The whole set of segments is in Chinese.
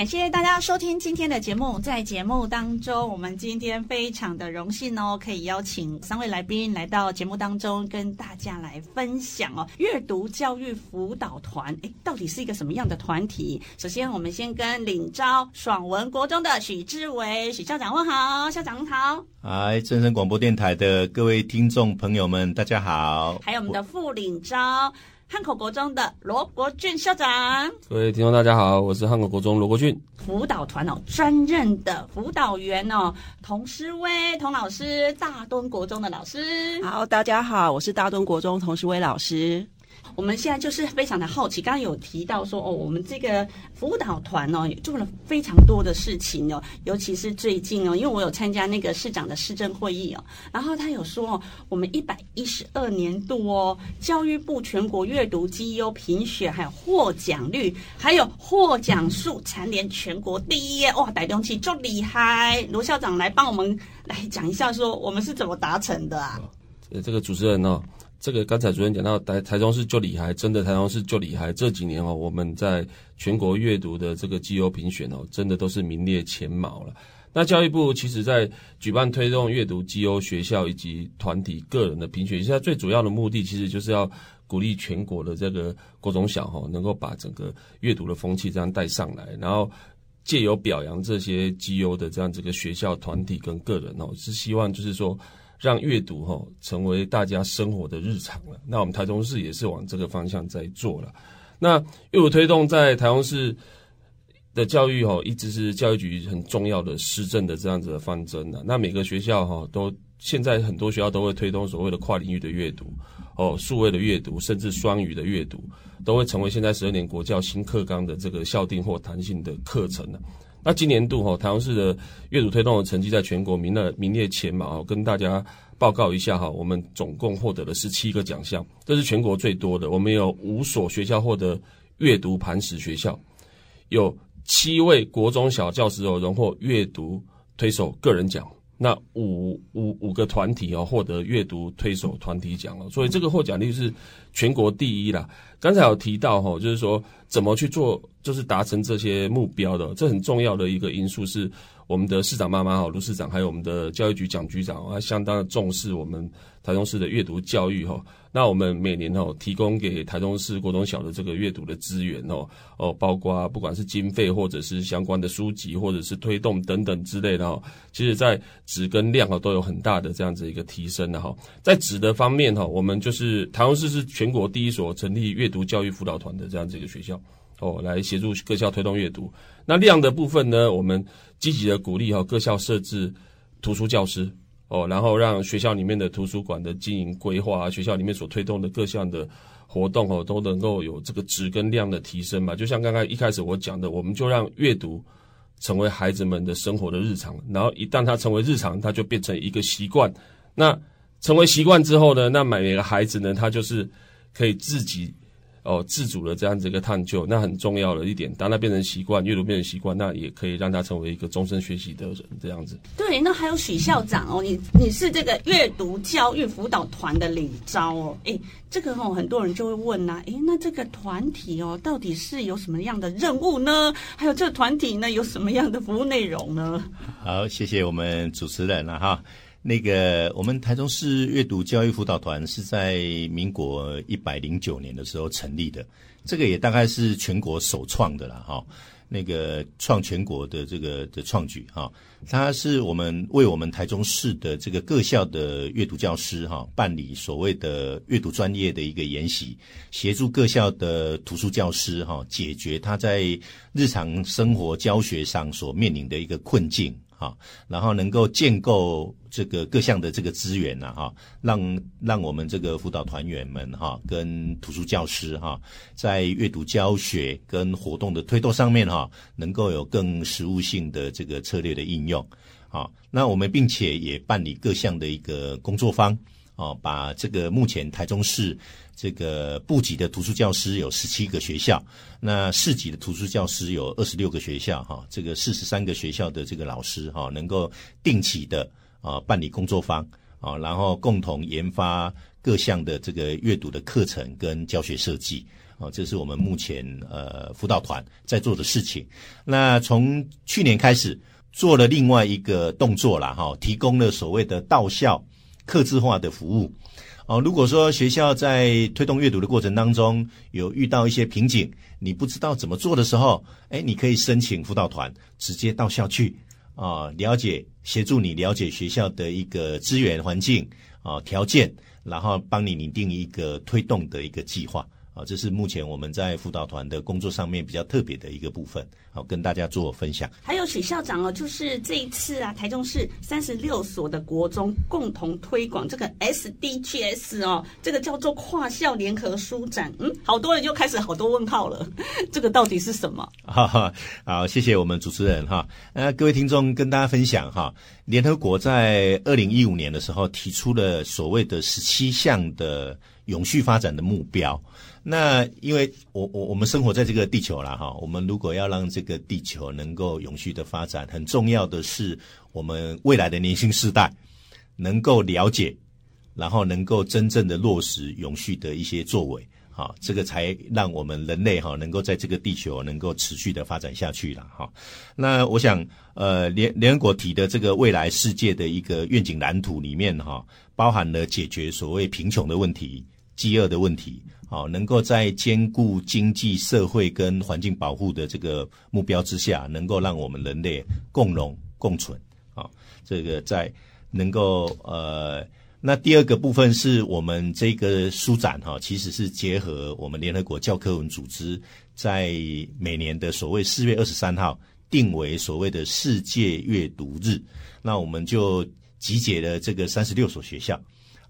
感谢大家收听今天的节目。在节目当中，我们今天非常的荣幸哦，可以邀请三位来宾来到节目当中，跟大家来分享哦。阅读教育辅导团，诶，到底是一个什么样的团体？首先，我们先跟领招爽文国中的许志伟许校长问好，校长您好。嗨，正声广播电台的各位听众朋友们，大家好。还有我们的副领招。汉口国中的罗国俊校长，各位听众大家好，我是汉口国中罗国俊。辅导团哦，专任的辅导员哦，童诗薇童老师，大墩国中的老师。好，大家好，我是大墩国中童诗薇老师。我们现在就是非常的好奇，刚刚有提到说哦，我们这个辅导团哦，也做了非常多的事情哦，尤其是最近哦，因为我有参加那个市长的市政会议哦，然后他有说哦，我们一百一十二年度哦，教育部全国阅读绩优评选，还有获奖率，还有获奖数蝉联全国第一，哇，带动起就厉害！罗校长来帮我们来讲一下，说我们是怎么达成的啊？呃，这个主持人、哦？这个刚才主任讲到台台中市就厉害，真的台中市就厉害。这几年哦，我们在全国阅读的这个绩优评选哦，真的都是名列前茅了。那教育部其实在举办推动阅读绩优学校以及团体个人的评选，现在最主要的目的其实就是要鼓励全国的这个国中小哈，能够把整个阅读的风气这样带上来，然后借由表扬这些绩优的这样这个学校团体跟个人哦，是希望就是说。让阅读哈成为大家生活的日常了。那我们台中市也是往这个方向在做了。那阅读推动在台中市的教育哈，一直是教育局很重要的施政的这样子的方针的。那每个学校哈都现在很多学校都会推动所谓的跨领域的阅读哦，数位的阅读，甚至双语的阅读，都会成为现在十二年国教新课纲的这个校订或弹性的课程了。那今年度哈，台中市的阅读推动的成绩在全国名列名列前茅，跟大家报告一下哈，我们总共获得了十七个奖项，这是全国最多的。我们有五所学校获得阅读磐石学校，有七位国中小教师哦荣获阅读推手个人奖。那五五五个团体哦获得阅读推手团体奖哦，所以这个获奖率是全国第一啦。刚才有提到哈，就是说怎么去做，就是达成这些目标的，这很重要的一个因素是。我们的市长妈妈哈，卢市长，还有我们的教育局蒋局长，他相当的重视我们台中市的阅读教育哈。那我们每年哦提供给台中市国中小的这个阅读的资源哦哦，包括不管是经费或者是相关的书籍或者是推动等等之类的哈，其实在质跟量哦都有很大的这样子一个提升的哈。在质的方面哈，我们就是台中市是全国第一所成立阅读教育辅导团的这样子一个学校。哦，来协助各校推动阅读。那量的部分呢，我们积极的鼓励哈各校设置图书教师哦，然后让学校里面的图书馆的经营规划啊，学校里面所推动的各项的活动哦，都能够有这个质跟量的提升嘛。就像刚刚一开始我讲的，我们就让阅读成为孩子们的生活的日常，然后一旦它成为日常，它就变成一个习惯。那成为习惯之后呢，那每个孩子呢，他就是可以自己。哦，自主的这样子一个探究，那很重要的一点。当他变成习惯，阅读变成习惯，那也可以让他成为一个终身学习的人，这样子。对，那还有许校长哦，你你是这个阅读教育辅导团的领招哦，哎，这个哦，很多人就会问呐、啊，哎，那这个团体哦，到底是有什么样的任务呢？还有这个团体呢，有什么样的服务内容呢？好，谢谢我们主持人了、哈。那个，我们台中市阅读教育辅导团是在民国一百零九年的时候成立的，这个也大概是全国首创的了哈。那个创全国的这个的创举哈，它是我们为我们台中市的这个各校的阅读教师哈办理所谓的阅读专业的一个研习，协助各校的图书教师哈解决他在日常生活教学上所面临的一个困境。好，然后能够建构这个各项的这个资源呢，哈，让让我们这个辅导团员们哈，跟图书教师哈，在阅读教学跟活动的推动上面哈，能够有更实务性的这个策略的应用。好，那我们并且也办理各项的一个工作坊，哦，把这个目前台中市这个部级的图书教师有十七个学校，那市级的图书教师有二十六个学校，哈，这个四十三个学校的这个老师哈，能够定期的啊办理工作坊啊，然后共同研发各项的这个阅读的课程跟教学设计啊，这是我们目前呃辅导团在做的事情。那从去年开始做了另外一个动作了哈，提供了所谓的到校客制化的服务。哦，如果说学校在推动阅读的过程当中有遇到一些瓶颈，你不知道怎么做的时候，哎，你可以申请辅导团，直接到校去啊，了解协助你了解学校的一个资源环境啊条件，然后帮你拟定一个推动的一个计划。啊，这是目前我们在辅导团的工作上面比较特别的一个部分，好跟大家做分享。还有许校长哦，就是这一次啊，台中市三十六所的国中共同推广这个 SDGs 哦，这个叫做跨校联合书展。嗯，好多人就开始好多问号了，这个到底是什么？哈哈，好，谢谢我们主持人哈。呃，各位听众跟大家分享哈，联合国在二零一五年的时候提出了所谓的十七项的永续发展的目标。那因为我我我们生活在这个地球啦哈，我们如果要让这个地球能够永续的发展，很重要的是我们未来的年轻世代能够了解，然后能够真正的落实永续的一些作为，哈，这个才让我们人类哈能够在这个地球能够持续的发展下去了哈。那我想，呃，联联合国提的这个未来世界的一个愿景蓝图里面哈，包含了解决所谓贫穷的问题、饥饿的问题。好，能够在兼顾经济社会跟环境保护的这个目标之下，能够让我们人类共荣共存。啊，这个在能够呃，那第二个部分是我们这个书展哈，其实是结合我们联合国教科文组织在每年的所谓四月二十三号定为所谓的世界阅读日，那我们就集结了这个三十六所学校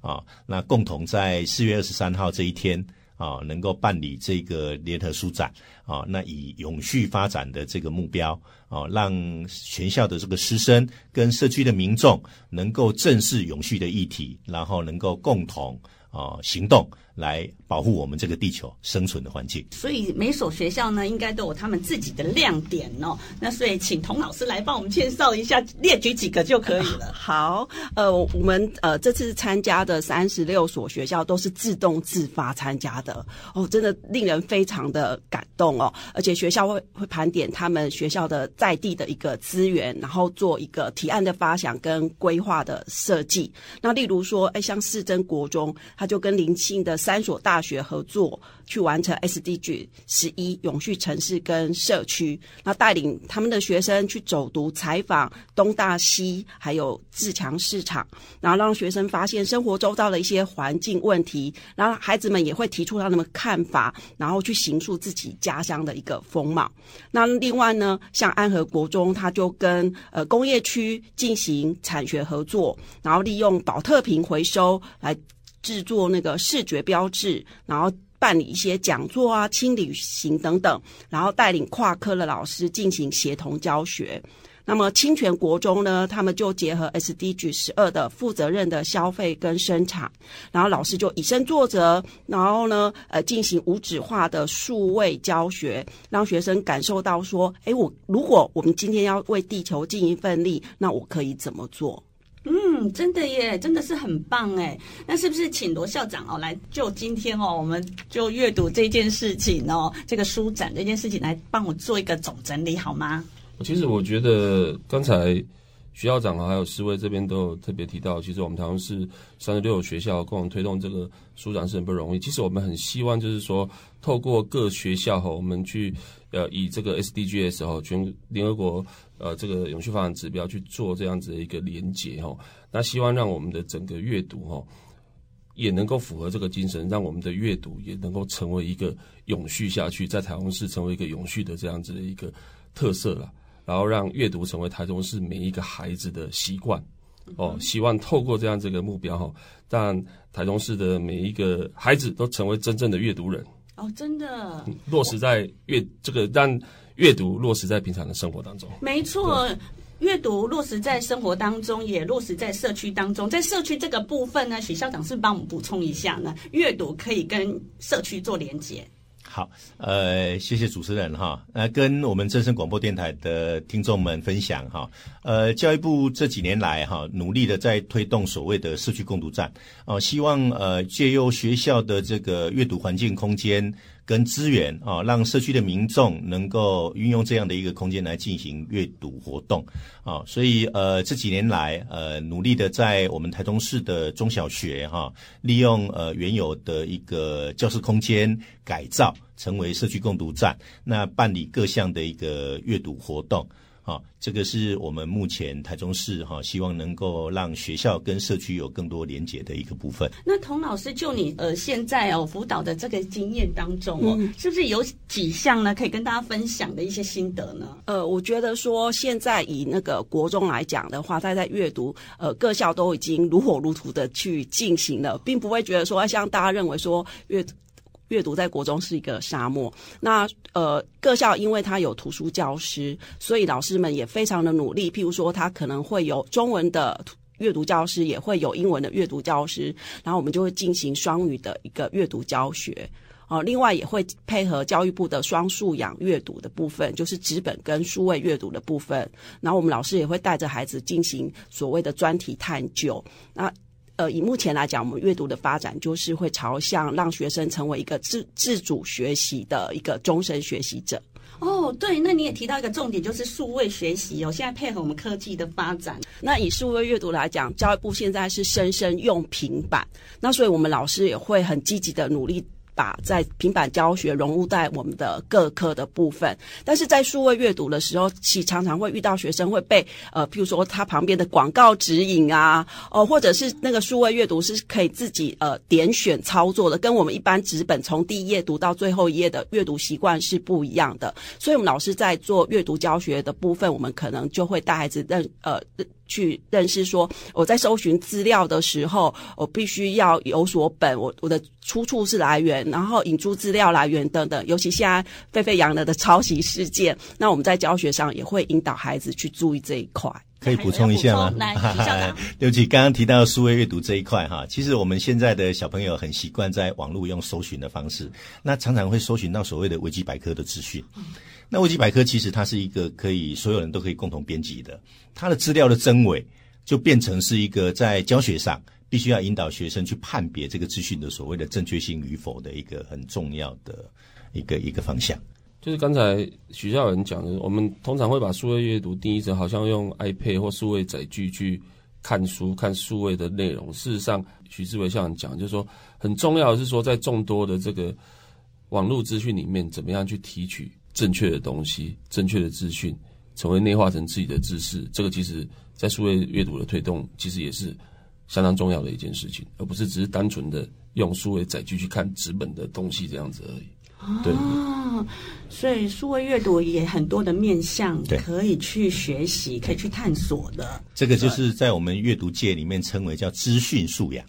啊，那共同在四月二十三号这一天。啊，能够办理这个联合书展啊，那以永续发展的这个目标啊，让全校的这个师生跟社区的民众能够正视永续的议题，然后能够共同啊行动。来保护我们这个地球生存的环境，所以每所学校呢，应该都有他们自己的亮点哦。那所以，请童老师来帮我们介绍一下，列举几个就可以了。好，呃，我们呃这次参加的三十六所学校都是自动自发参加的哦，真的令人非常的感动哦。而且学校会会盘点他们学校的在地的一个资源，然后做一个提案的发想跟规划的设计。那例如说，哎，像市政国中，他就跟邻近的三所大学合作去完成 SDG 十一永续城市跟社区，那带领他们的学生去走读采访东大西，还有自强市场，然后让学生发现生活周遭的一些环境问题，然后孩子们也会提出他们的看法，然后去形塑自己家乡的一个风貌。那另外呢，像安和国中，他就跟呃工业区进行产学合作，然后利用宝特瓶回收来。制作那个视觉标志，然后办理一些讲座啊、轻旅行等等，然后带领跨科的老师进行协同教学。那么清泉国中呢，他们就结合 SDG 十二的负责任的消费跟生产，然后老师就以身作则，然后呢，呃，进行无纸化的数位教学，让学生感受到说，诶，我如果我们今天要为地球尽一份力，那我可以怎么做？嗯，真的耶，真的是很棒哎。那是不是请罗校长哦来就今天哦，我们就阅读这件事情哦，这个书展这件事情来帮我做一个总整理好吗？其实我觉得刚才徐校长还有四位这边都有特别提到，其实我们台湾是三十六个学校共同推动这个书展是很不容易。其实我们很希望就是说，透过各学校哈，我们去呃以这个 SDGs 哈全联合国。呃，这个永续发展指标去做这样子的一个连结哈，那希望让我们的整个阅读哈也能够符合这个精神，让我们的阅读也能够成为一个永续下去，在台中市成为一个永续的这样子的一个特色了，然后让阅读成为台中市每一个孩子的习惯哦，希望透过这样这个目标哈，让台中市的每一个孩子都成为真正的阅读人哦，真的落实在阅这个让。阅读落实在平常的生活当中，没错。阅读落实在生活当中，也落实在社区当中。在社区这个部分呢，许校长是帮我们补充一下呢？阅读可以跟社区做连接。好，呃，谢谢主持人哈，呃，跟我们真声广播电台的听众们分享哈，呃，教育部这几年来哈，努力的在推动所谓的社区共读站，哦，希望呃借由学校的这个阅读环境空间。跟资源啊，让社区的民众能够运用这样的一个空间来进行阅读活动啊，所以呃这几年来呃努力的在我们台中市的中小学哈，利用呃原有的一个教室空间改造，成为社区共读站，那办理各项的一个阅读活动。啊，这个是我们目前台中市哈，希望能够让学校跟社区有更多连结的一个部分。那童老师，就你呃现在哦辅导的这个经验当中哦，嗯、是不是有几项呢可以跟大家分享的一些心得呢？呃，我觉得说现在以那个国中来讲的话，他在阅读呃各校都已经如火如荼的去进行了，并不会觉得说像大家认为说阅读。阅读在国中是一个沙漠。那呃，各校因为它有图书教师，所以老师们也非常的努力。譬如说，他可能会有中文的阅读教师，也会有英文的阅读教师，然后我们就会进行双语的一个阅读教学。哦、另外也会配合教育部的双素养阅读的部分，就是纸本跟数位阅读的部分。然后我们老师也会带着孩子进行所谓的专题探究。那呃，以目前来讲，我们阅读的发展就是会朝向让学生成为一个自自主学习的一个终身学习者。哦，对，那你也提到一个重点，就是数位学习哦。现在配合我们科技的发展，那以数位阅读来讲，教育部现在是生生用平板，那所以我们老师也会很积极的努力。把在平板教学融入在我们的各科的部分，但是在数位阅读的时候，其常常会遇到学生会被呃，譬如说他旁边的广告指引啊，哦、或者是那个数位阅读是可以自己呃点选操作的，跟我们一般纸本从第一页读到最后一页的阅读习惯是不一样的。所以，我们老师在做阅读教学的部分，我们可能就会带孩子认呃。去认识说，我在搜寻资料的时候，我必须要有所本，我我的出处是来源，然后引出资料来源等等。尤其现在沸沸扬扬的抄袭事件，那我们在教学上也会引导孩子去注意这一块。可以补充一下吗？来，对不起，刚刚提到数位阅读这一块哈，其实我们现在的小朋友很习惯在网络用搜寻的方式，那常常会搜寻到所谓的维基百科的资讯。那维基百科其实它是一个可以所有人都可以共同编辑的，它的资料的真伪就变成是一个在教学上必须要引导学生去判别这个资讯的所谓的正确性与否的一个很重要的一个一个方向。就是刚才许校长讲的，我们通常会把数位阅读定义成好像用 iPad 或数位载具去看书、看数位的内容。事实上，许志伟校长讲，就是说很重要的是说，在众多的这个网络资讯里面，怎么样去提取。正确的东西，正确的资讯，成为内化成自己的知识，这个其实，在数位阅读的推动，其实也是相当重要的一件事情，而不是只是单纯的用数位载具去看纸本的东西这样子而已。对，哦，所以数位阅读也很多的面向可以去学习，可以去探索的。这个就是在我们阅读界里面称为叫资讯素养。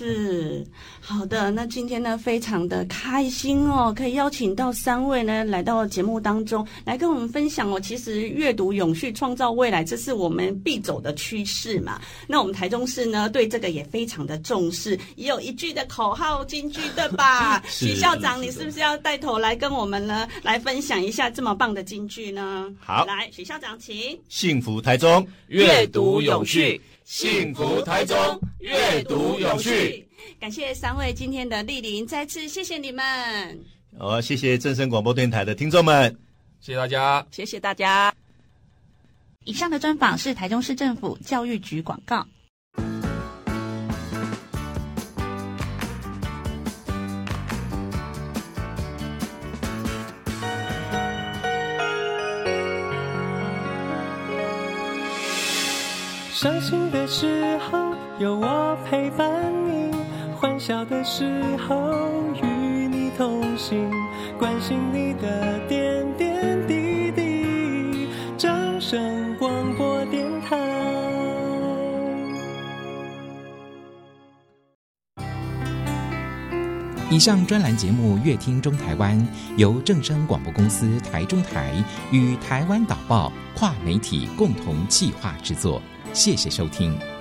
哦，是。好的，那今天呢，非常的开心哦，可以邀请到三位呢来到节目当中来跟我们分享哦。其实阅读永续创造未来，这是我们必走的趋势嘛。那我们台中市呢，对这个也非常的重视，也有一句的口号金句，对吧？许校长，你是不是要带头来跟我们呢来分享一下这么棒的金句呢？好，来，许校长，请。幸福台中，阅读永续。幸福台中，阅读有趣。感谢三位今天的莅临，再次谢谢你们。好，谢谢正声广播电台的听众们，谢谢大家，谢谢大家。以上的专访是台中市政府教育局广告。伤心的时候有我陪伴你，欢笑的时候与你同行，关心你的点点滴滴。掌声广播电台。以上专栏节目《乐听中台湾》由正声广播公司台中台与台湾导报跨媒体共同企划制作，谢谢收听。